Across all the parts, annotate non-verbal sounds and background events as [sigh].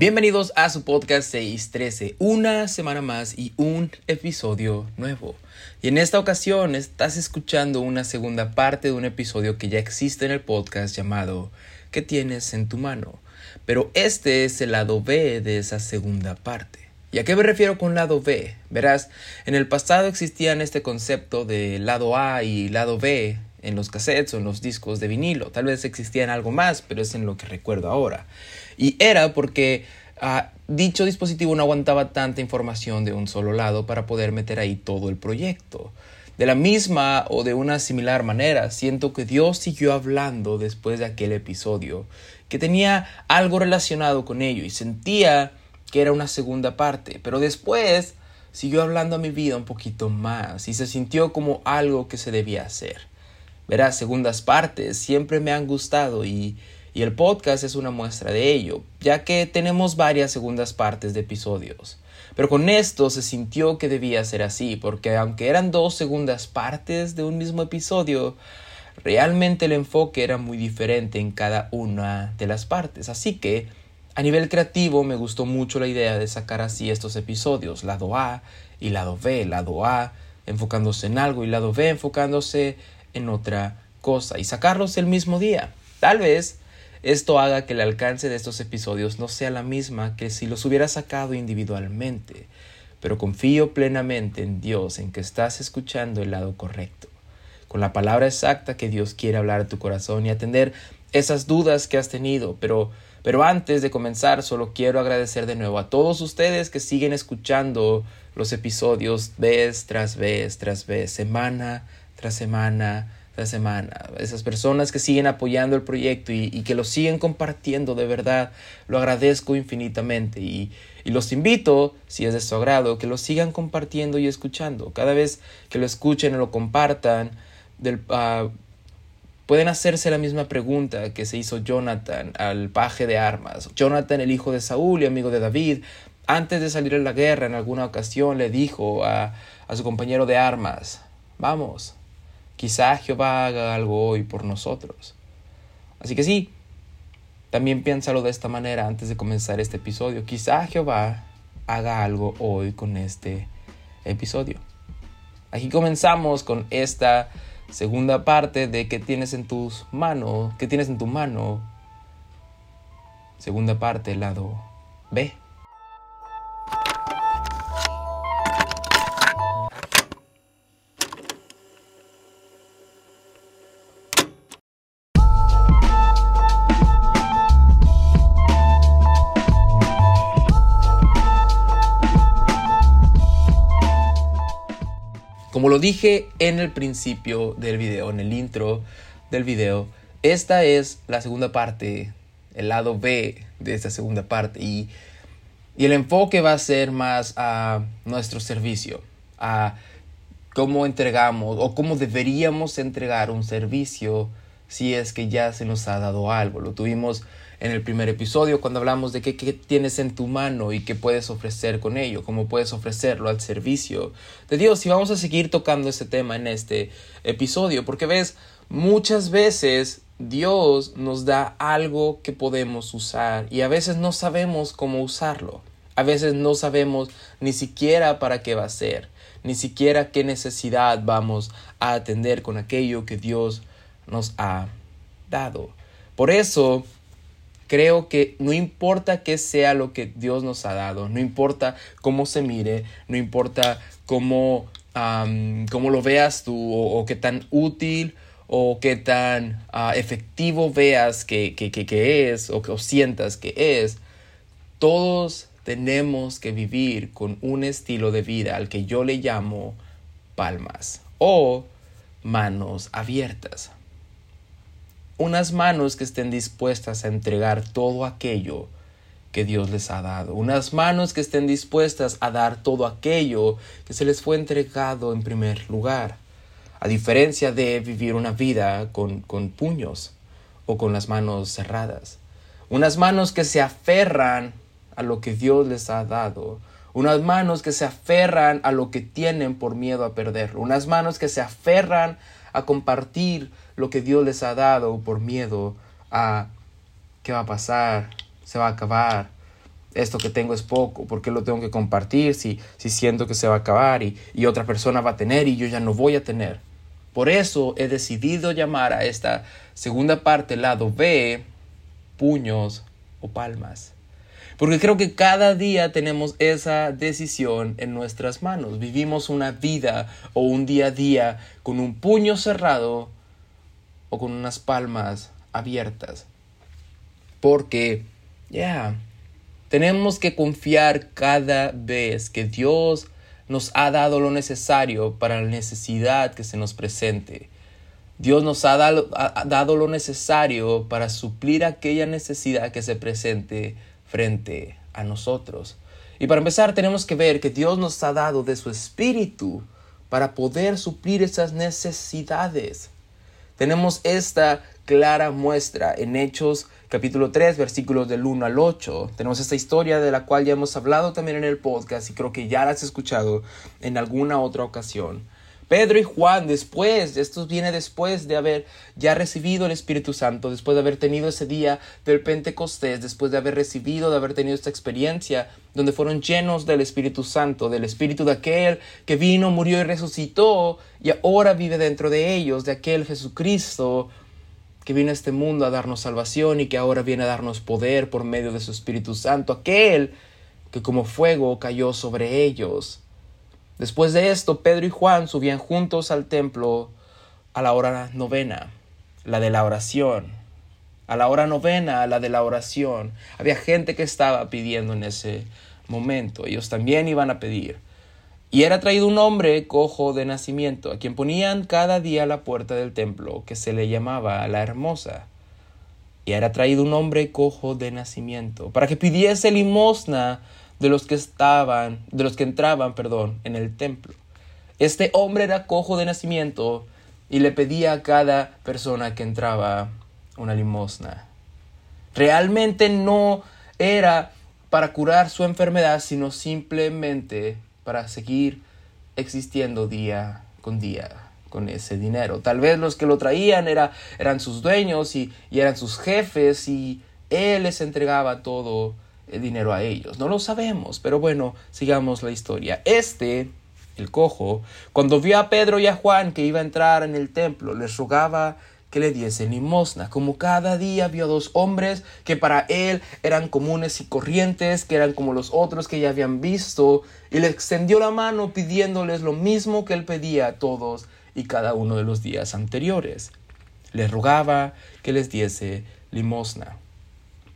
Bienvenidos a su podcast 613, una semana más y un episodio nuevo. Y en esta ocasión estás escuchando una segunda parte de un episodio que ya existe en el podcast llamado ¿Qué tienes en tu mano? Pero este es el lado B de esa segunda parte. ¿Y a qué me refiero con lado B? Verás, en el pasado existían este concepto de lado A y lado B en los cassettes o en los discos de vinilo. Tal vez existían algo más, pero es en lo que recuerdo ahora. Y era porque ah, dicho dispositivo no aguantaba tanta información de un solo lado para poder meter ahí todo el proyecto. De la misma o de una similar manera, siento que Dios siguió hablando después de aquel episodio, que tenía algo relacionado con ello y sentía que era una segunda parte, pero después siguió hablando a mi vida un poquito más y se sintió como algo que se debía hacer. Verás, segundas partes siempre me han gustado y, y el podcast es una muestra de ello, ya que tenemos varias segundas partes de episodios. Pero con esto se sintió que debía ser así, porque aunque eran dos segundas partes de un mismo episodio, realmente el enfoque era muy diferente en cada una de las partes. Así que a nivel creativo me gustó mucho la idea de sacar así estos episodios, lado A y lado B, lado A enfocándose en algo y lado B enfocándose en otra cosa y sacarlos el mismo día. Tal vez esto haga que el alcance de estos episodios no sea la misma que si los hubiera sacado individualmente, pero confío plenamente en Dios, en que estás escuchando el lado correcto, con la palabra exacta que Dios quiere hablar a tu corazón y atender esas dudas que has tenido, pero pero antes de comenzar, solo quiero agradecer de nuevo a todos ustedes que siguen escuchando los episodios vez tras vez tras vez, semana tras semana tras semana. Esas personas que siguen apoyando el proyecto y, que lo siguen compartiendo, de verdad, lo agradezco infinitamente. Y, los invito, si es de su agrado, que lo sigan compartiendo y escuchando. Cada vez que lo escuchen o lo compartan, del, uh, Pueden hacerse la misma pregunta que se hizo Jonathan al paje de armas. Jonathan, el hijo de Saúl y amigo de David, antes de salir a la guerra en alguna ocasión le dijo a, a su compañero de armas, vamos, quizá Jehová haga algo hoy por nosotros. Así que sí, también piénsalo de esta manera antes de comenzar este episodio. Quizá Jehová haga algo hoy con este episodio. Aquí comenzamos con esta Segunda parte de qué tienes en tus manos, qué tienes en tu mano. Segunda parte, lado B. dije en el principio del video, en el intro del video, esta es la segunda parte, el lado B de esta segunda parte y, y el enfoque va a ser más a nuestro servicio, a cómo entregamos o cómo deberíamos entregar un servicio si es que ya se nos ha dado algo. Lo tuvimos en el primer episodio cuando hablamos de qué, tienes en tu mano y qué puedes ofrecer con ello, cómo puedes ofrecerlo al servicio de Dios. Y vamos a seguir tocando ese tema en este episodio, porque ves, muchas veces Dios nos da algo que podemos usar y a veces no sabemos cómo usarlo. A veces no sabemos ni siquiera para qué va a ser, ni siquiera qué necesidad vamos a atender con aquello que Dios nos ha dado. Por eso creo que no importa qué sea lo que Dios nos ha dado, no importa cómo se mire, no importa cómo, lo veas tú o, qué tan útil o qué tan ah, efectivo veas que, que, es o que sientas que es, todos tenemos que vivir con un estilo de vida al que yo le llamo palmas o manos abiertas unas manos que estén dispuestas a entregar todo aquello que Dios les ha dado, unas manos que estén dispuestas a dar todo aquello que se les fue entregado en primer lugar, a diferencia de vivir una vida con, con puños o con las manos cerradas, unas manos que se aferran a lo que Dios les ha dado, unas manos que se aferran a lo que tienen por miedo a perderlo, unas manos que se aferran a compartir lo que Dios les ha dado por miedo a qué va a pasar, se va a acabar, esto que tengo es poco, ¿por qué lo tengo que compartir si, si siento que se va a acabar y, y otra persona va a tener y yo ya no voy a tener? Por eso he decidido llamar a esta segunda parte, lado B, puños o palmas. Porque creo que cada día tenemos esa decisión en nuestras manos. Vivimos una vida o un día a día con un puño cerrado o con unas palmas abiertas. Porque, ya, tenemos que confiar cada vez que Dios nos ha dado lo necesario para la necesidad que se nos presente. Dios nos ha dado, ha dado lo necesario para suplir aquella necesidad que se presente frente a nosotros. Y para empezar tenemos que ver que Dios nos ha dado de su espíritu para poder suplir esas necesidades. Tenemos esta clara muestra en Hechos capítulo 3 versículos del 1 al 8. Tenemos esta historia de la cual ya hemos hablado también en el podcast y creo que ya la has escuchado en alguna otra ocasión. Pedro y Juan, después, esto viene después de haber ya recibido el Espíritu Santo, después de haber tenido ese día del Pentecostés, después de haber recibido, de haber tenido esta experiencia, donde fueron llenos del Espíritu Santo, del Espíritu de aquel que vino, murió y resucitó, y ahora vive dentro de ellos, de aquel Jesucristo que vino a este mundo a darnos salvación y que ahora viene a darnos poder por medio de su Espíritu Santo, aquel que como fuego cayó sobre ellos Después de esto, Pedro y Juan subían juntos al templo a la hora novena, la de la oración. A la hora novena, la de la oración. Había gente que estaba pidiendo en ese momento. Ellos también iban a pedir. Y era traído un hombre cojo de nacimiento, a quien ponían cada día a la puerta del templo, que se le llamaba la hermosa. Y era traído un hombre cojo de nacimiento, para que pidiese limosna de los que estaban, de los que entraban, perdón, en el templo. Este hombre era cojo de nacimiento y le pedía a cada persona que entraba una limosna. Realmente no era para curar su enfermedad, sino simplemente para seguir existiendo día con día con ese dinero. Tal vez los que lo traían era, eran sus dueños y, y eran sus jefes y él les entregaba todo dinero a ellos. No lo sabemos, pero bueno, sigamos la historia. Este, el cojo, cuando vio a Pedro y a Juan que iba a entrar en el templo, les rogaba que le diesen limosna, como cada día vio dos hombres que para él eran comunes y corrientes, que eran como los otros que ya habían visto, y le extendió la mano pidiéndoles lo mismo que él pedía a todos y cada uno de los días anteriores. Les rogaba que les diese limosna.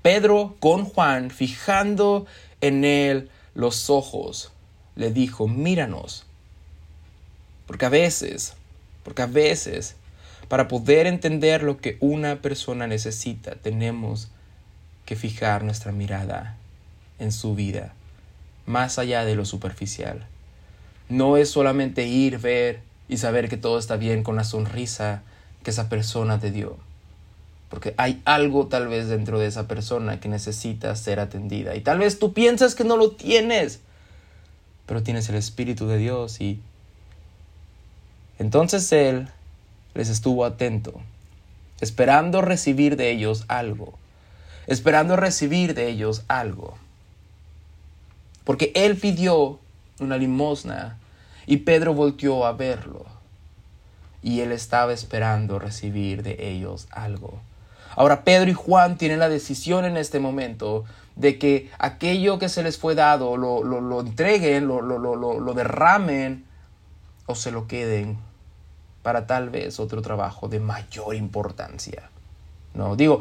Pedro con Juan, fijando en él los ojos, le dijo, míranos. Porque a veces, porque a veces, para poder entender lo que una persona necesita, tenemos que fijar nuestra mirada en su vida, más allá de lo superficial. No es solamente ir, ver y saber que todo está bien con la sonrisa que esa persona te dio porque hay algo tal vez dentro de esa persona que necesita ser atendida. Y tal vez tú piensas que no lo tienes, pero tienes el Espíritu de Dios y entonces Él les estuvo atento, esperando recibir de ellos algo, esperando recibir de ellos algo. Porque Él pidió una limosna y Pedro volteó a verlo y Él estaba esperando recibir de ellos algo. Ahora Pedro y Juan tienen la decisión en este momento de que aquello que se les fue dado lo, lo, entreguen, lo, lo derramen o se lo queden para tal vez otro trabajo de mayor importancia. No, digo,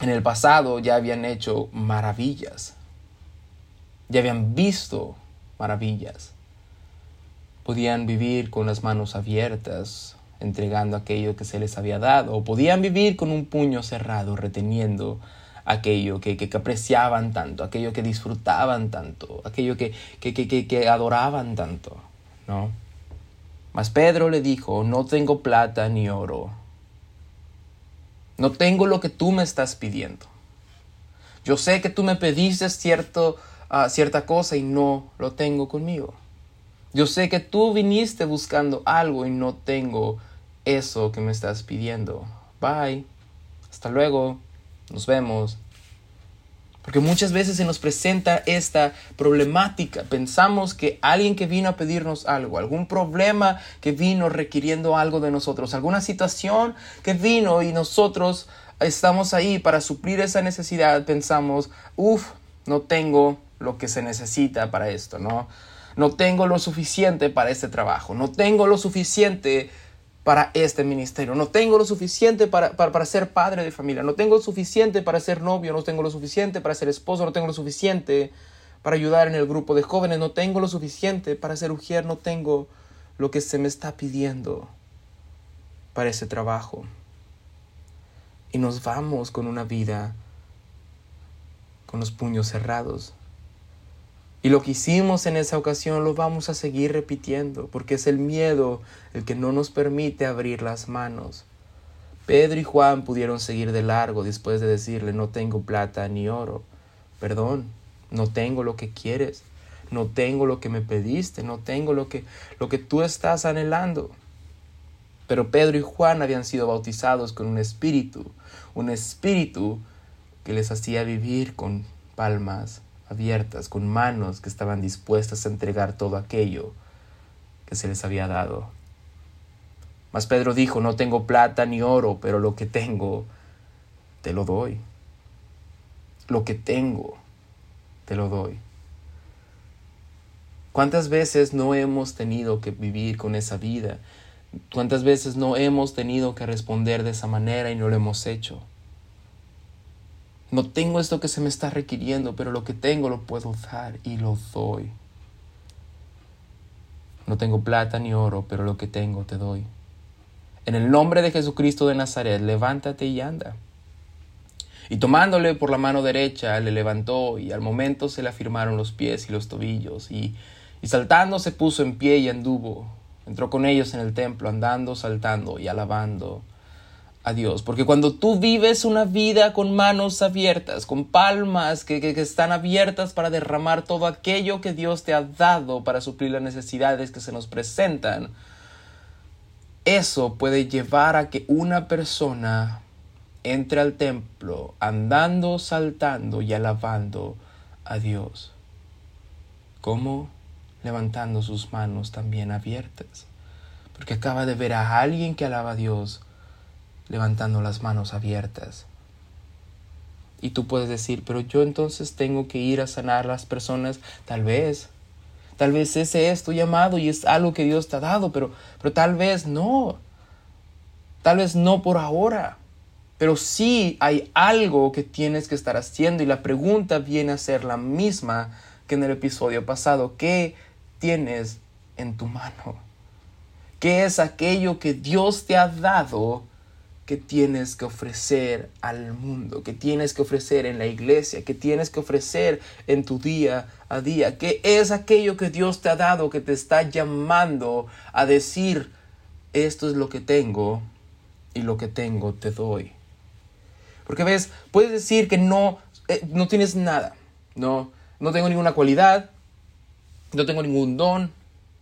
en el pasado ya habían hecho maravillas, ya habían visto maravillas, podían vivir con las manos abiertas, entregando aquello que se les había dado, o podían vivir con un puño cerrado, reteniendo aquello que, que, apreciaban tanto, aquello que disfrutaban tanto, aquello que, que, adoraban tanto, ¿no? Mas Pedro le dijo, no tengo plata ni oro, no tengo lo que tú me estás pidiendo. Yo sé que tú me pediste cierto, uh, cierta cosa y no lo tengo conmigo. Yo sé que tú viniste buscando algo y no tengo eso que me estás pidiendo. Bye. Hasta luego. Nos vemos. Porque muchas veces se nos presenta esta problemática. Pensamos que alguien que vino a pedirnos algo, algún problema que vino requiriendo algo de nosotros, alguna situación que vino y nosotros estamos ahí para suplir esa necesidad, pensamos, uff, no tengo lo que se necesita para esto, ¿no? No tengo lo suficiente para este trabajo, no tengo lo suficiente para este ministerio. No tengo lo suficiente para, para, ser padre de familia. No tengo lo suficiente para ser novio. No tengo lo suficiente para ser esposo. No tengo lo suficiente para ayudar en el grupo de jóvenes. No tengo lo suficiente para ser mujer. No tengo lo que se me está pidiendo para ese trabajo. Y nos vamos con una vida con los puños cerrados. Y lo que hicimos en esa ocasión lo vamos a seguir repitiendo, porque es el miedo el que no nos permite abrir las manos. Pedro y Juan pudieron seguir de largo después de decirle no tengo plata ni oro. Perdón, no tengo lo que quieres, no tengo lo que me pediste, no tengo lo que, lo que tú estás anhelando. Pero Pedro y Juan habían sido bautizados con un espíritu, un espíritu que les hacía vivir con palmas abiertas, con manos que estaban dispuestas a entregar todo aquello que se les había dado. Mas Pedro dijo, no tengo plata ni oro, pero lo que tengo, te lo doy. Lo que tengo, te lo doy. ¿Cuántas veces no hemos tenido que vivir con esa vida? ¿Cuántas veces no hemos tenido que responder de esa manera y no lo hemos hecho? No tengo esto que se me está requiriendo, pero lo que tengo lo puedo dar y lo doy. No tengo plata ni oro, pero lo que tengo te doy. En el nombre de Jesucristo de Nazaret, levántate y anda. Y tomándole por la mano derecha, le levantó y al momento se le afirmaron los pies y los tobillos, y, y saltando se puso en pie y anduvo. Entró con ellos en el templo, andando, saltando y alabando a Dios. Porque cuando tú vives una vida con manos abiertas, con palmas que, que, están abiertas para derramar todo aquello que Dios te ha dado para suplir las necesidades que se nos presentan, eso puede llevar a que una persona entre al templo andando, saltando y alabando a Dios. como Levantando sus manos también abiertas. Porque acaba de ver a alguien que alaba a Dios levantando las manos abiertas. Y tú puedes decir, pero yo entonces tengo que ir a sanar a las personas, tal vez. Tal vez ese es tu llamado y es algo que Dios te ha dado, pero, pero tal vez no. Tal vez no por ahora. Pero sí hay algo que tienes que estar haciendo y la pregunta viene a ser la misma que en el episodio pasado. ¿Qué tienes en tu mano? ¿Qué es aquello que Dios te ha dado que tienes que ofrecer al mundo, que tienes que ofrecer en la iglesia, que tienes que ofrecer en tu día a día, que es aquello que Dios te ha dado, que te está llamando a decir, esto es lo que tengo y lo que tengo te doy. Porque ves, puedes decir que no, eh, no tienes nada, no, no tengo ninguna cualidad, no tengo ningún don,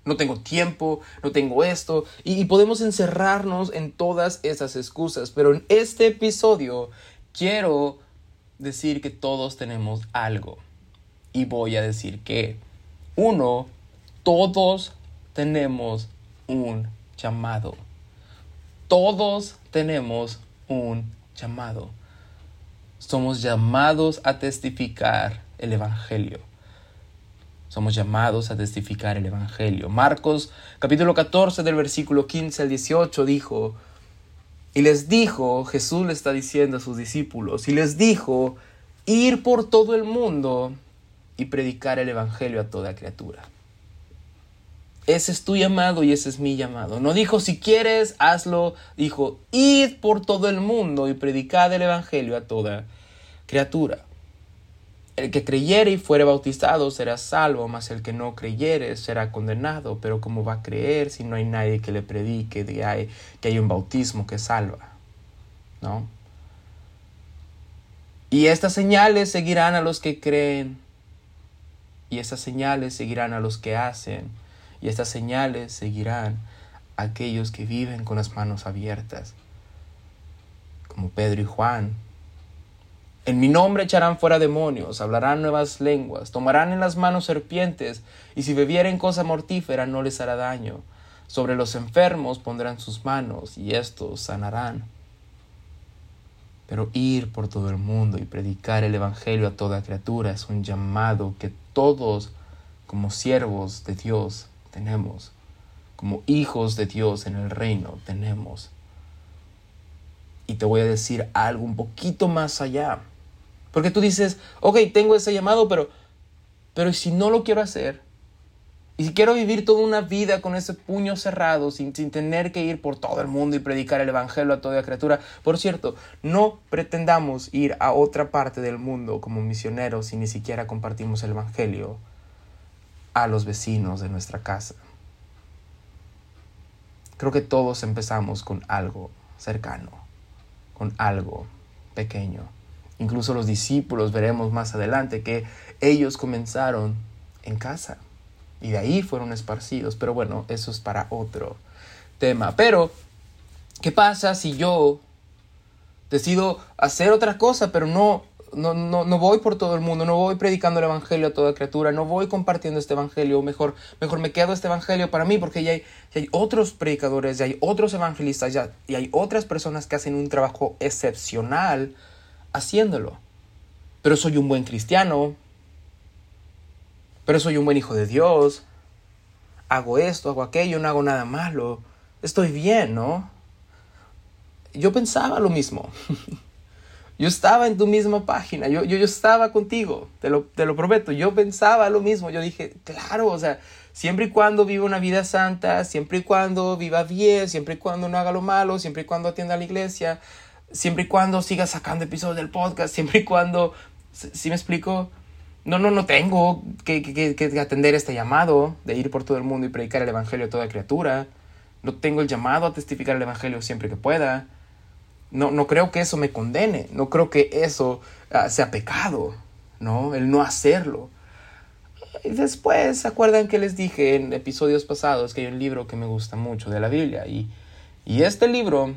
no tengo tiempo, no tengo esto, y, podemos encerrarnos en todas esas excusas, pero en este episodio quiero decir que todos tenemos algo, y voy a decir que, uno, todos tenemos un llamado, todos tenemos un llamado. Somos llamados a testificar el Evangelio. Somos llamados a testificar el Evangelio. Marcos capítulo 14 del versículo 15 al 18 dijo, y les dijo, Jesús le está diciendo a sus discípulos, y les dijo, ir por todo el mundo y predicar el Evangelio a toda criatura. Ese es tu llamado y ese es mi llamado. No dijo si quieres, hazlo. Dijo, id por todo el mundo y predicad el Evangelio a toda criatura. El que creyere y fuere bautizado será salvo, mas el que no creyere será condenado. Pero ¿cómo va a creer si no hay nadie que le predique que hay, que hay un bautismo que salva? ¿No? Y estas señales seguirán a los que creen. Y estas señales seguirán a los que hacen. Y estas señales seguirán a aquellos que viven con las manos abiertas. Como Pedro y Juan En mi nombre echarán fuera demonios, hablarán nuevas lenguas, tomarán en las manos serpientes, y si bebieren cosa mortífera no les hará daño. Sobre los enfermos pondrán sus manos, y estos sanarán. Pero ir por todo el mundo y predicar el Evangelio a toda criatura es un llamado que todos, como siervos de Dios, tenemos, como hijos de Dios en el reino, tenemos. Y te voy a decir algo un poquito más allá. Porque tú dices, ok, tengo ese llamado, pero, pero si no lo quiero hacer? Y si quiero vivir toda una vida con ese puño cerrado, sin, sin, tener que ir por todo el mundo y predicar el Evangelio a toda criatura. Por cierto, no pretendamos ir a otra parte del mundo como misioneros si ni siquiera compartimos el Evangelio a los vecinos de nuestra casa. Creo que todos empezamos con algo cercano, con algo pequeño. Incluso los discípulos veremos más adelante que ellos comenzaron en casa y de ahí fueron esparcidos. Pero bueno, eso es para otro tema. Pero, ¿qué pasa si yo decido hacer otra cosa, pero no, no, no, no voy por todo el mundo, no voy predicando el Evangelio a toda criatura, no voy compartiendo este Evangelio, mejor, mejor me quedo este Evangelio para mí, porque ya hay, hay otros predicadores, ya hay otros evangelistas, ya, y hay otras personas que hacen un trabajo excepcional haciéndolo. Pero soy un buen cristiano, pero soy un buen hijo de Dios, hago esto, hago aquello, no hago nada malo, estoy bien, ¿no? Yo pensaba lo mismo. [laughs] yo estaba en tu misma página, yo, yo, yo estaba contigo, te lo, te lo prometo, yo pensaba lo mismo, yo dije, claro, o sea, siempre y cuando viva una vida santa, siempre y cuando viva bien, siempre y cuando no haga lo malo, siempre y cuando atienda a la iglesia, siempre y cuando siga sacando episodios del podcast, siempre y cuando, si me explico? No, no, no tengo que, que, atender este llamado de ir por todo el mundo y predicar el Evangelio a toda criatura. No tengo el llamado a testificar el Evangelio siempre que pueda. No, no creo que eso me condene. No creo que eso uh, sea pecado, ¿no? El no hacerlo. Y después, ¿se acuerdan que les dije en episodios pasados que hay un libro que me gusta mucho de la Biblia? Y, y este libro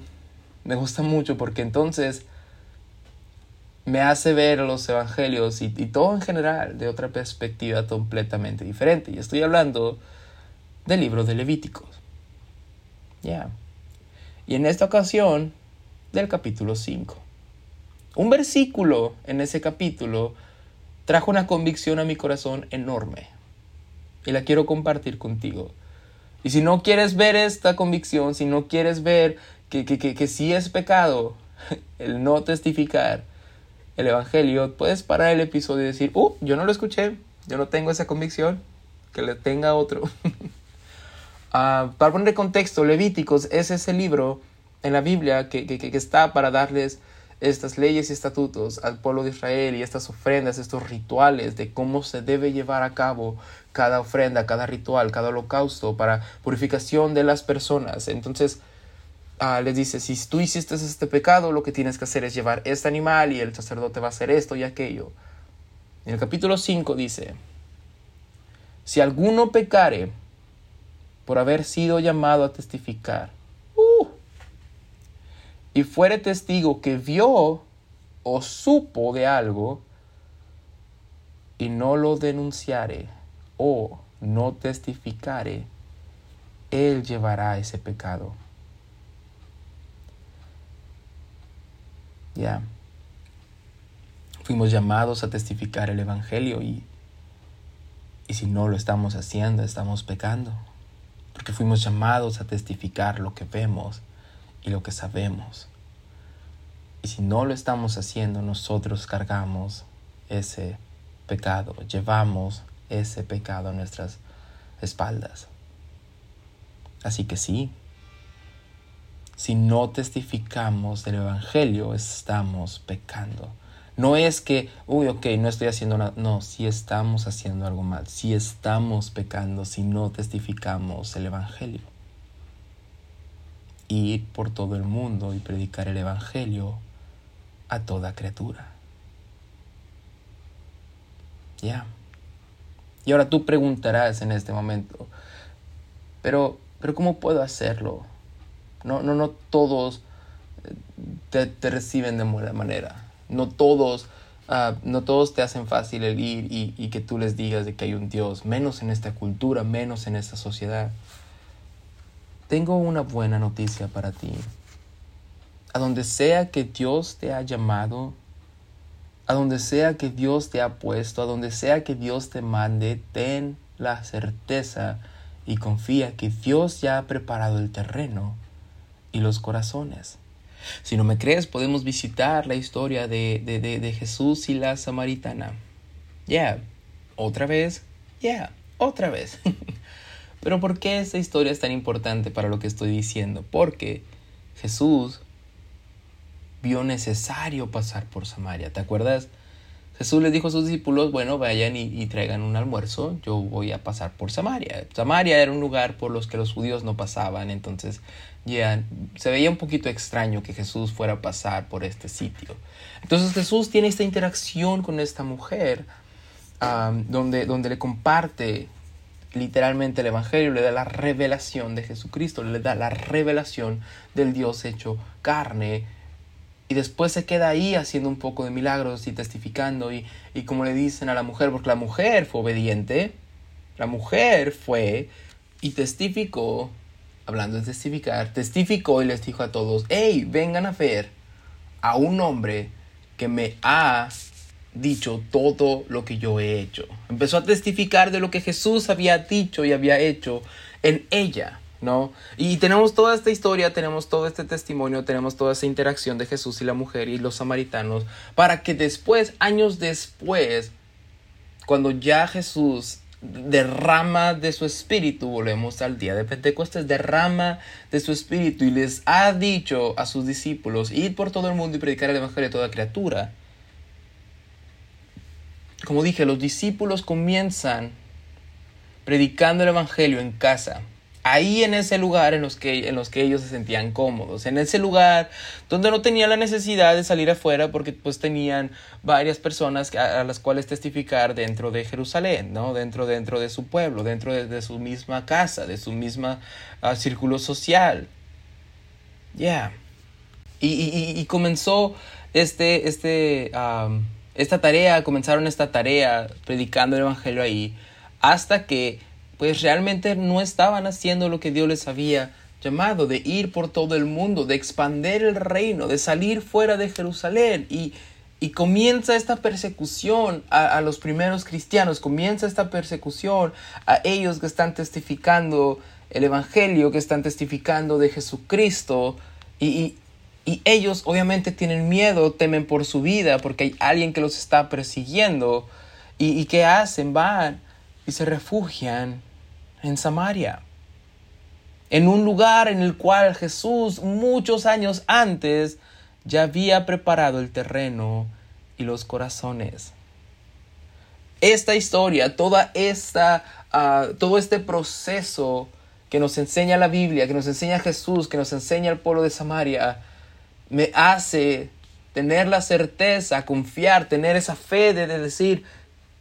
me gusta mucho porque entonces me hace ver los evangelios y, todo en general de otra perspectiva completamente diferente. Y estoy hablando del libro de Levíticos. Ya. Y en esta ocasión, del capítulo 5. Un versículo en ese capítulo trajo una convicción a mi corazón enorme. Y la quiero compartir contigo. Y si no quieres ver esta convicción, si no quieres ver que, que, que, que sí es pecado [laughs] el no testificar, el Evangelio, puedes parar el episodio y decir, uh, yo no lo escuché, yo no tengo esa convicción, que le tenga otro. uh, [laughs] para poner contexto, Levíticos es ese libro en la Biblia que, que, que, está para darles estas leyes y estatutos al pueblo de Israel y estas ofrendas, estos rituales de cómo se debe llevar a cabo cada ofrenda, cada ritual, cada holocausto para purificación de las personas. Entonces, Ah, les dice, si tú hiciste este pecado, lo que tienes que hacer es llevar este animal y el sacerdote va a hacer esto y aquello. En el capítulo 5 dice, si alguno pecare por haber sido llamado a testificar, uh, y fuere testigo que vio o supo de algo, y no lo denunciare o no testificare, él llevará ese pecado. Ya. Fuimos llamados a testificar el Evangelio y, y si no lo estamos haciendo, estamos pecando. Porque fuimos llamados a testificar lo que vemos y lo que sabemos. Y si no lo estamos haciendo, nosotros cargamos ese pecado, llevamos ese pecado a nuestras espaldas. Así que sí, si no testificamos del Evangelio, estamos pecando. No es que, uy, ok, no estoy haciendo nada. No, si estamos haciendo algo mal, si estamos pecando, si no testificamos el Evangelio. Ir por todo el mundo y predicar el Evangelio a toda criatura. Ya. Y ahora tú preguntarás en este momento, pero, pero ¿cómo puedo hacerlo? No, no, no todos eh, te, reciben de buena manera. No todos ah, no todos te hacen fácil el ir y, y, que tú les digas de que hay un Dios, menos en esta cultura, menos en esta sociedad. Tengo una buena noticia para ti. A donde sea que Dios te ha llamado, a donde sea que Dios te ha puesto, a donde sea que Dios te mande, ten la certeza y confía que Dios ya ha preparado el terreno y los corazones. Si no me crees, podemos visitar la historia de, de, de, Jesús y la samaritana. Ya, otra vez, ya, otra vez. [laughs] Pero ¿por qué esta historia es tan importante para lo que estoy diciendo? Porque Jesús vio necesario pasar por Samaria. ¿Te acuerdas? Jesús les dijo a sus discípulos, bueno, vayan y, traigan un almuerzo, yo voy a pasar por Samaria. Samaria era un lugar por los que los judíos no pasaban, entonces ya se veía un poquito extraño que Jesús fuera a pasar por este sitio. Entonces Jesús tiene esta interacción con esta mujer, donde, donde le comparte literalmente el Evangelio, le da la revelación de Jesucristo, le da la revelación del Dios hecho carne y después se queda ahí haciendo un poco de milagros y testificando y, y como le dicen a la mujer, porque la mujer fue obediente, la mujer fue y testificó, hablando de testificar, testificó y les dijo a todos, hey, vengan a ver a un hombre que me ha dicho todo lo que yo he hecho. Empezó a testificar de lo que Jesús había dicho y había hecho en ella. ¿No? Y tenemos toda esta historia, tenemos todo este testimonio, tenemos toda esa interacción de Jesús y la mujer y los samaritanos, para que después, años después, cuando ya Jesús derrama de su espíritu, volvemos al día de Pentecostés, derrama de su espíritu y les ha dicho a sus discípulos, ir por todo el mundo y predicar el evangelio a toda criatura. Como dije, los discípulos comienzan predicando el evangelio en casa ahí en ese lugar en los, que, en los que ellos se sentían cómodos, en ese lugar donde no tenían la necesidad de salir afuera porque pues tenían varias personas a, las cuales testificar dentro de Jerusalén, ¿no? dentro, dentro de su pueblo, dentro de, su misma casa, de su misma ah, círculo social. Ya. Y, comenzó este, este, esta tarea, comenzaron esta tarea predicando el Evangelio ahí, hasta que pues realmente no estaban haciendo lo que Dios les había llamado, de ir por todo el mundo, de expander el reino, de salir fuera de Jerusalén. Y, y comienza esta persecución a, los primeros cristianos, comienza esta persecución a ellos que están testificando el Evangelio, que están testificando de Jesucristo. Y, y ellos obviamente tienen miedo, temen por su vida, porque hay alguien que los está persiguiendo. ¿Y, y qué hacen? Van y se refugian en Samaria, en un lugar en el cual Jesús muchos años antes ya había preparado el terreno y los corazones. Esta historia, toda esta, ah, todo este proceso que nos enseña la Biblia, que nos enseña Jesús, que nos enseña el pueblo de Samaria, me hace tener la certeza, confiar, tener esa fe de decir,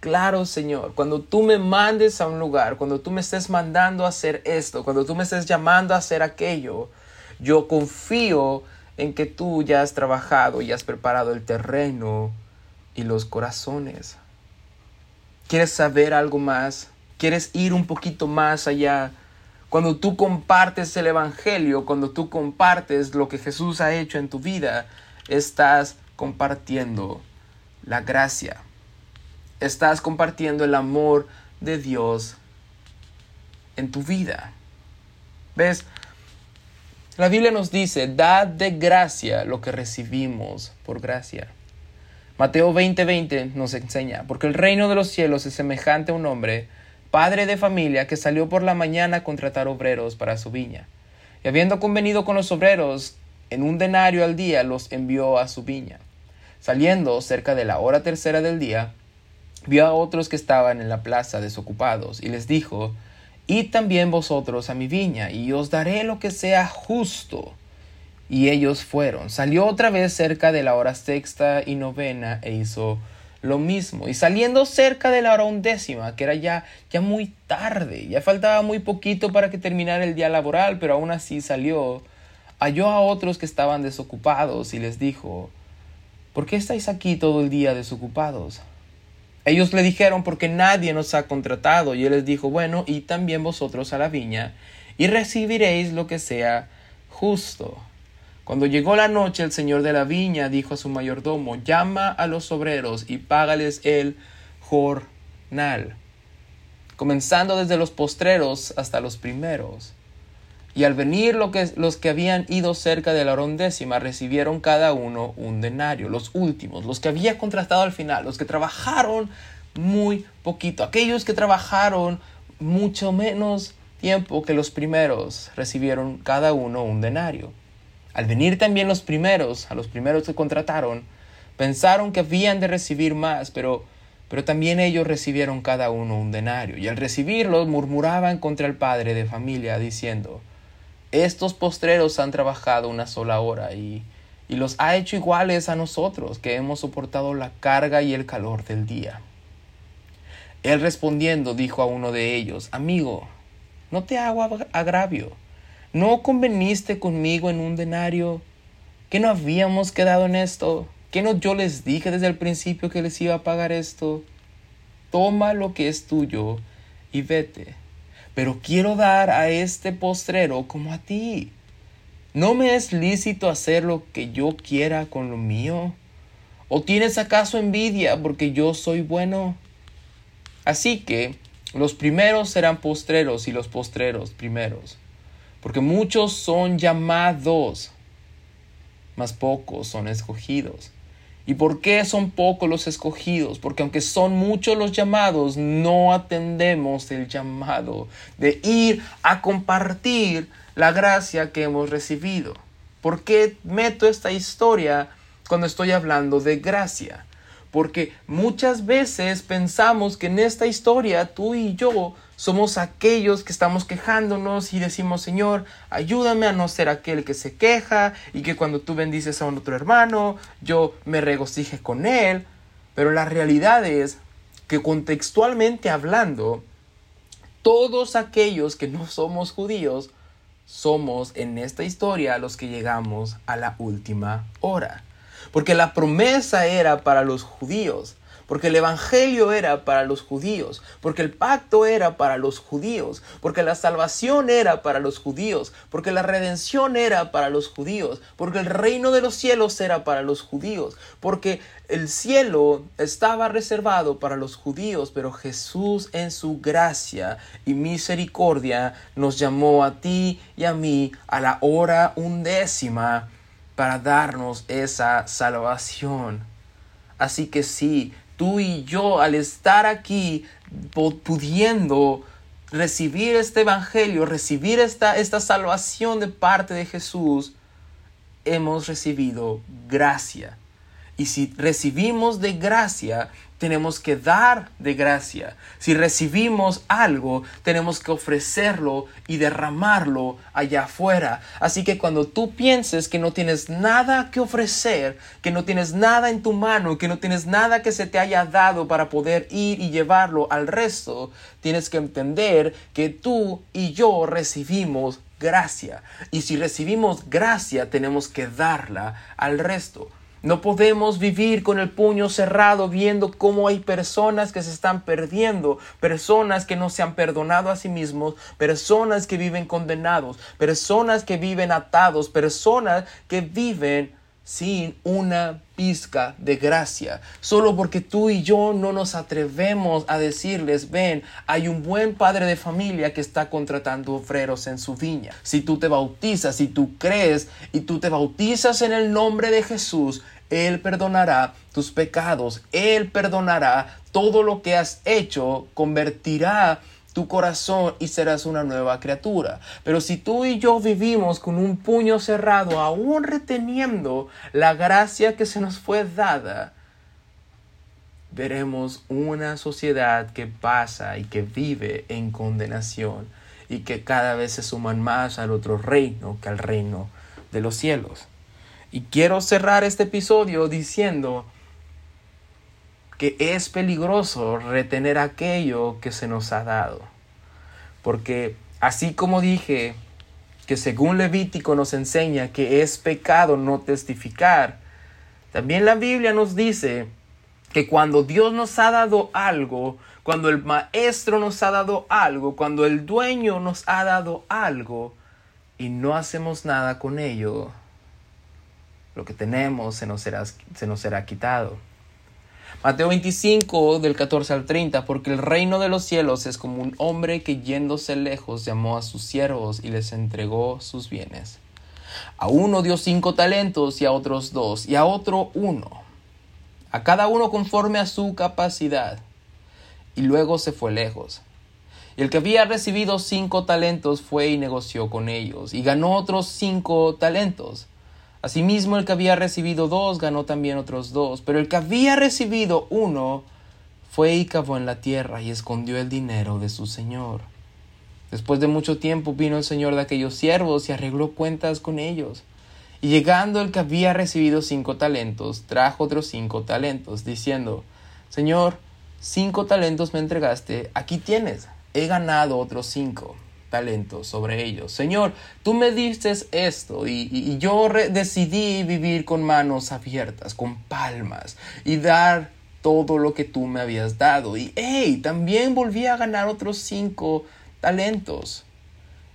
Claro, Señor, cuando tú me mandes a un lugar, cuando tú me estés mandando a hacer esto, cuando tú me estés llamando a hacer aquello, yo confío en que tú ya has trabajado y has preparado el terreno y los corazones. ¿Quieres saber algo más? ¿Quieres ir un poquito más allá? Cuando tú compartes el Evangelio, cuando tú compartes lo que Jesús ha hecho en tu vida, estás compartiendo la gracia estás compartiendo el amor de Dios en tu vida. ¿Ves? La Biblia nos dice, dad de gracia lo que recibimos por gracia. Mateo 20:20 nos enseña, porque el reino de los cielos es semejante a un hombre, padre de familia, que salió por la mañana a contratar obreros para su viña. Y habiendo convenido con los obreros en un denario al día, los envió a su viña. Saliendo cerca de la hora tercera del día, vio a otros que estaban en la plaza desocupados y les dijo, Id también vosotros a mi viña, y os daré lo que sea justo. Y ellos fueron. Salió otra vez cerca de la hora sexta y novena e hizo lo mismo. Y saliendo cerca de la hora undécima, que era ya, ya muy tarde, ya faltaba muy poquito para que terminara el día laboral, pero aún así salió, halló a otros que estaban desocupados y les dijo, ¿por qué estáis aquí todo el día desocupados? Ellos le dijeron, porque nadie nos ha contratado. Y él les dijo, bueno, y también vosotros a la viña, y recibiréis lo que sea justo. Cuando llegó la noche, el señor de la viña dijo a su mayordomo, llama a los obreros y págales el jornal, comenzando desde los postreros hasta los primeros. Y al venir los que habían ido cerca de la hora recibieron cada uno un denario, los últimos, los que había contratado al final, los que trabajaron muy poquito, aquellos que trabajaron mucho menos tiempo que los primeros, recibieron cada uno un denario. Al venir también los primeros, a los primeros que contrataron, pensaron que habían de recibir más, pero, pero también ellos recibieron cada uno un denario, y al recibirlos murmuraban contra el padre de familia, diciendo, estos postreros han trabajado una sola hora y, y los ha hecho iguales a nosotros, que hemos soportado la carga y el calor del día. Él respondiendo dijo a uno de ellos, Amigo, no te hago agravio. ¿No conveniste conmigo en un denario? ¿Que no habíamos quedado en esto? ¿Que no yo les dije desde el principio que les iba a pagar esto? Toma lo que es tuyo y vete pero quiero dar a este postrero como a ti. ¿No me es lícito hacer lo que yo quiera con lo mío? ¿O tienes acaso envidia porque yo soy bueno? Así que los primeros serán postreros y los postreros primeros, porque muchos son llamados, mas pocos son escogidos. ¿Y por qué son pocos los escogidos? Porque aunque son muchos los llamados, no atendemos el llamado de ir a compartir la gracia que hemos recibido. ¿Por qué meto esta historia cuando estoy hablando de gracia? Porque muchas veces pensamos que en esta historia tú y yo somos aquellos que estamos quejándonos y decimos, Señor, ayúdame a no ser aquel que se queja y que cuando tú bendices a un otro hermano, yo me regocije con él. Pero la realidad es que contextualmente hablando, todos aquellos que no somos judíos, somos en esta historia los que llegamos a la última hora. Porque la promesa era para los judíos, porque el Evangelio era para los judíos, porque el pacto era para los judíos, porque la salvación era para los judíos, porque la redención era para los judíos, porque el reino de los cielos era para los judíos, porque el cielo estaba reservado para los judíos, pero Jesús en su gracia y misericordia nos llamó a ti y a mí a la hora undécima para darnos esa salvación. Así que sí, tú y yo al estar aquí pudiendo recibir este evangelio, recibir esta, esta salvación de parte de Jesús, hemos recibido gracia. Y si recibimos de gracia, tenemos que dar de gracia. Si recibimos algo, tenemos que ofrecerlo y derramarlo allá afuera. Así que cuando tú pienses que no tienes nada que ofrecer, que no tienes nada en tu mano, que no tienes nada que se te haya dado para poder ir y llevarlo al resto, tienes que entender que tú y yo recibimos gracia. Y si recibimos gracia, tenemos que darla al resto. No podemos vivir con el puño cerrado viendo cómo hay personas que se están perdiendo, personas que no se han perdonado a sí mismos, personas que viven condenados, personas que viven atados, personas que viven sin una pizca de gracia, solo porque tú y yo no nos atrevemos a decirles, ven, hay un buen padre de familia que está contratando obreros en su viña. Si tú te bautizas, si tú crees y tú te bautizas en el nombre de Jesús, Él perdonará tus pecados, Él perdonará todo lo que has hecho, convertirá tu corazón y serás una nueva criatura. Pero si tú y yo vivimos con un puño cerrado, aún reteniendo la gracia que se nos fue dada, veremos una sociedad que pasa y que vive en condenación y que cada vez se suman más al otro reino que al reino de los cielos. Y quiero cerrar este episodio diciendo que es peligroso retener aquello que se nos ha dado. Porque así como dije que según Levítico nos enseña que es pecado no testificar, También la Biblia nos dice que cuando Dios nos ha dado algo, cuando el maestro nos ha dado algo, cuando el dueño nos ha dado algo y no hacemos nada con ello, lo que tenemos se nos será, se nos será quitado. Mateo 25 del 14 al 30, porque el reino de los cielos es como un hombre que yéndose lejos llamó a sus siervos y les entregó sus bienes. A uno dio cinco talentos y a otros dos y a otro uno, a cada uno conforme a su capacidad. Y luego se fue lejos. Y el que había recibido cinco talentos fue y negoció con ellos y ganó otros cinco talentos. Asimismo, el que había recibido dos ganó también otros dos, pero el que había recibido uno fue y cavó en la tierra y escondió el dinero de su señor. Después de mucho tiempo vino el señor de aquellos siervos y arregló cuentas con ellos. Y llegando el que había recibido cinco talentos, trajo otros cinco talentos, diciendo, Señor, cinco talentos me entregaste, aquí tienes, he ganado otros cinco talentos sobre ellos. Señor, tú me diste esto y, yo decidí vivir con manos abiertas, con palmas y dar todo lo que tú me habías dado. Y hey, también volví a ganar otros cinco talentos.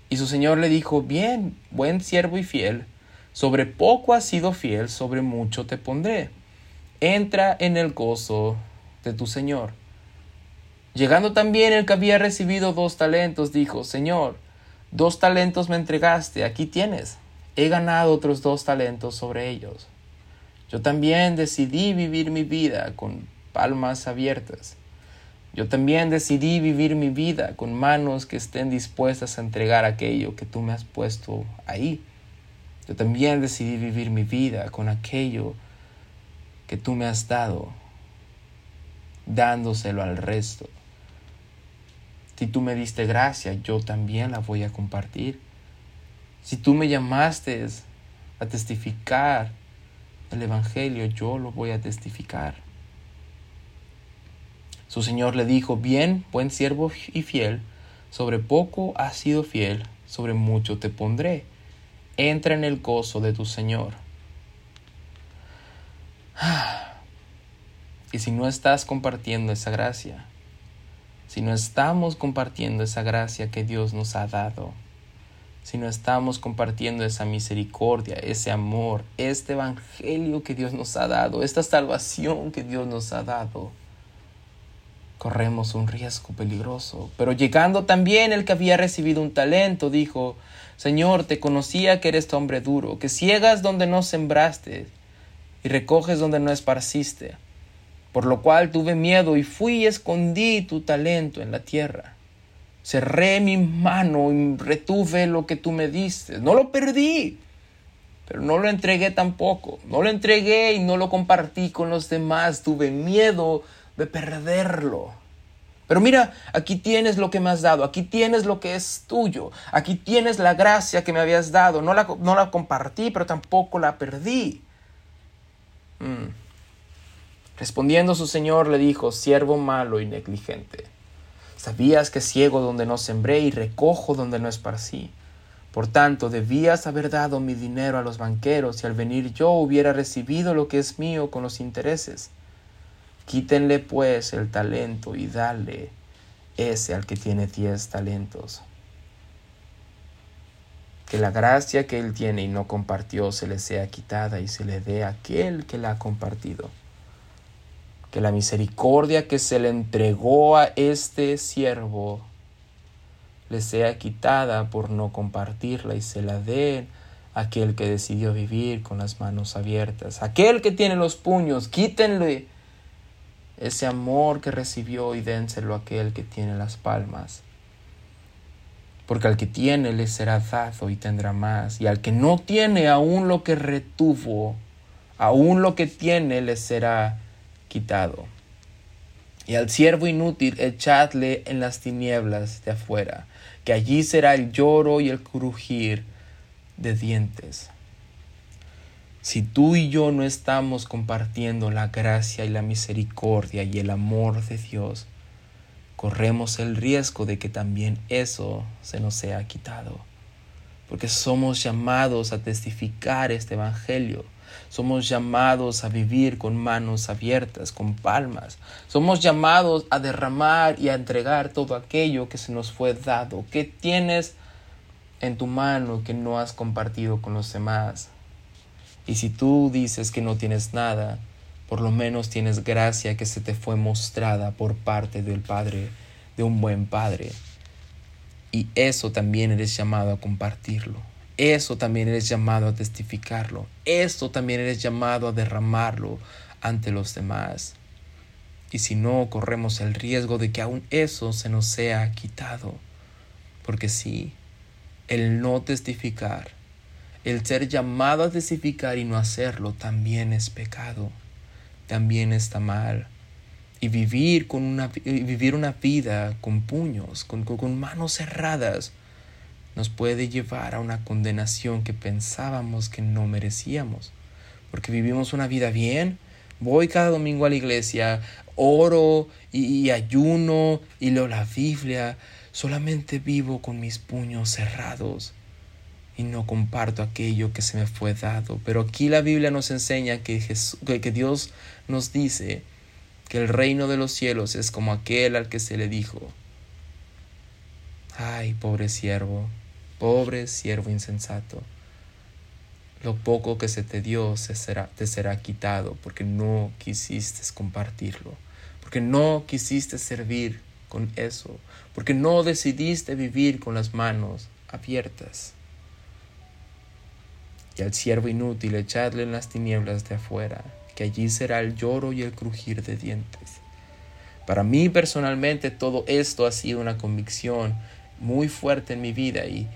Y su señor le dijo, bien, buen siervo y fiel, sobre poco has sido fiel, sobre mucho te pondré. Entra en el gozo de tu señor. Llegando también el que había recibido dos talentos, dijo, Señor, dos talentos me entregaste, aquí tienes. He ganado otros dos talentos sobre ellos. Yo también decidí vivir mi vida con palmas abiertas. Yo también decidí vivir mi vida con manos que estén dispuestas a entregar aquello que tú me has puesto ahí. Yo también decidí vivir mi vida con aquello que tú me has dado, dándoselo al resto. Si tú me diste gracia, yo también la voy a compartir. Si tú me llamaste a testificar el Evangelio, yo lo voy a testificar. Su Señor le dijo, bien, buen siervo y fiel, sobre poco has sido fiel, sobre mucho te pondré. Entra en el gozo de tu Señor. [sighs] Y si no estás compartiendo esa gracia, si no estamos compartiendo esa gracia que Dios nos ha dado, si no estamos compartiendo esa misericordia, ese amor, este evangelio que Dios nos ha dado, esta salvación que Dios nos ha dado, corremos un riesgo peligroso. Pero llegando también el que había recibido un talento, dijo, Señor, te conocía que eres hombre duro, que ciegas donde no sembraste y recoges donde no esparciste por lo cual tuve miedo y fui y escondí tu talento en la tierra. Cerré mi mano y retuve lo que tú me diste. No lo perdí, pero no lo entregué tampoco. No lo entregué y no lo compartí con los demás. Tuve miedo de perderlo. Pero mira, aquí tienes lo que me has dado, aquí tienes lo que es tuyo, aquí tienes la gracia que me habías dado. No la, no la compartí, pero tampoco la perdí. Mm. Respondiendo su señor le dijo, siervo malo y negligente, sabías que ciego donde no sembré y recojo donde no esparcí. Por tanto, debías haber dado mi dinero a los banqueros y al venir yo hubiera recibido lo que es mío con los intereses. Quítenle pues el talento y dale ese al que tiene diez talentos. Que la gracia que él tiene y no compartió se le sea quitada y se le dé a aquel que la ha compartido que la misericordia que se le entregó a este siervo le sea quitada por no compartirla y se la a aquel que decidió vivir con las manos abiertas. Aquel que tiene los puños, quítenle ese amor que recibió y dénselo a aquel que tiene las palmas. Porque al que tiene le será dado y tendrá más, y al que no tiene aún lo que retuvo, aún lo que tiene le será Y al siervo inútil echadle en las tinieblas de afuera, que allí será el lloro y el crujir de dientes. Si tú y yo no estamos compartiendo la gracia y la misericordia y el amor de Dios, corremos el riesgo de que también eso se nos sea quitado. Porque somos llamados a testificar este Evangelio Somos llamados a vivir con manos abiertas, con palmas. Somos llamados a derramar y a entregar todo aquello que se nos fue dado. ¿Qué tienes en tu mano que no has compartido con los demás? Y si tú dices que no tienes nada, por lo menos tienes gracia que se te fue mostrada por parte del Padre, de un buen Padre. Y eso también eres llamado a compartirlo. Eso también eres llamado a testificarlo. Eso también eres llamado a derramarlo ante los demás. Y si no, corremos el riesgo de que aún eso se nos sea quitado. Porque sí, el no testificar, el ser llamado a testificar y no hacerlo también es pecado, también está mal. Y vivir, con una, vivir una vida con puños, con, con manos cerradas, nos puede llevar a una condenación que pensábamos que no merecíamos. Porque vivimos una vida bien, voy cada domingo a la iglesia, oro y, ayuno y leo la Biblia, solamente vivo con mis puños cerrados y no comparto aquello que se me fue dado. Pero aquí la Biblia nos enseña que, que Dios nos dice que el reino de los cielos es como aquel al que se le dijo, ay, pobre siervo, Pobre siervo insensato, lo poco que se te dio se será, te será quitado porque no quisiste compartirlo, porque no quisiste servir con eso, porque no decidiste vivir con las manos abiertas. Y al siervo inútil echadle en las tinieblas de afuera, que allí será el lloro y el crujir de dientes. Para mí personalmente todo esto ha sido una convicción muy fuerte en mi vida y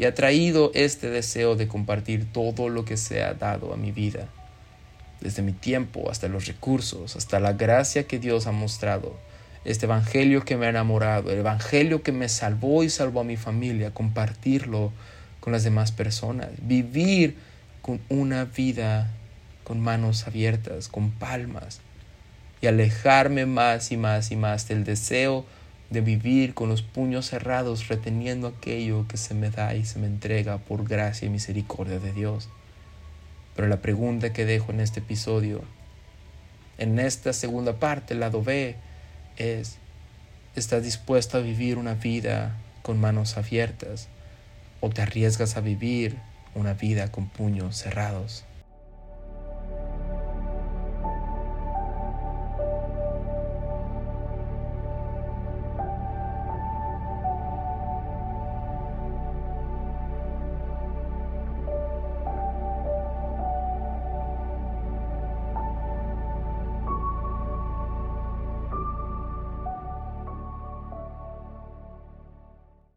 y ha traído este deseo de compartir todo lo que se ha dado a mi vida, desde mi tiempo hasta los recursos, hasta la gracia que Dios ha mostrado, este Evangelio que me ha enamorado, el Evangelio que me salvó y salvó a mi familia, compartirlo con las demás personas, vivir con una vida con manos abiertas, con palmas, y alejarme más y más y más del deseo de vivir con los puños cerrados reteniendo aquello que se me da y se me entrega por gracia y misericordia de Dios. Pero la pregunta que dejo en este episodio, en esta segunda parte, el lado B, es, ¿estás dispuesto a vivir una vida con manos abiertas o te arriesgas a vivir una vida con puños cerrados?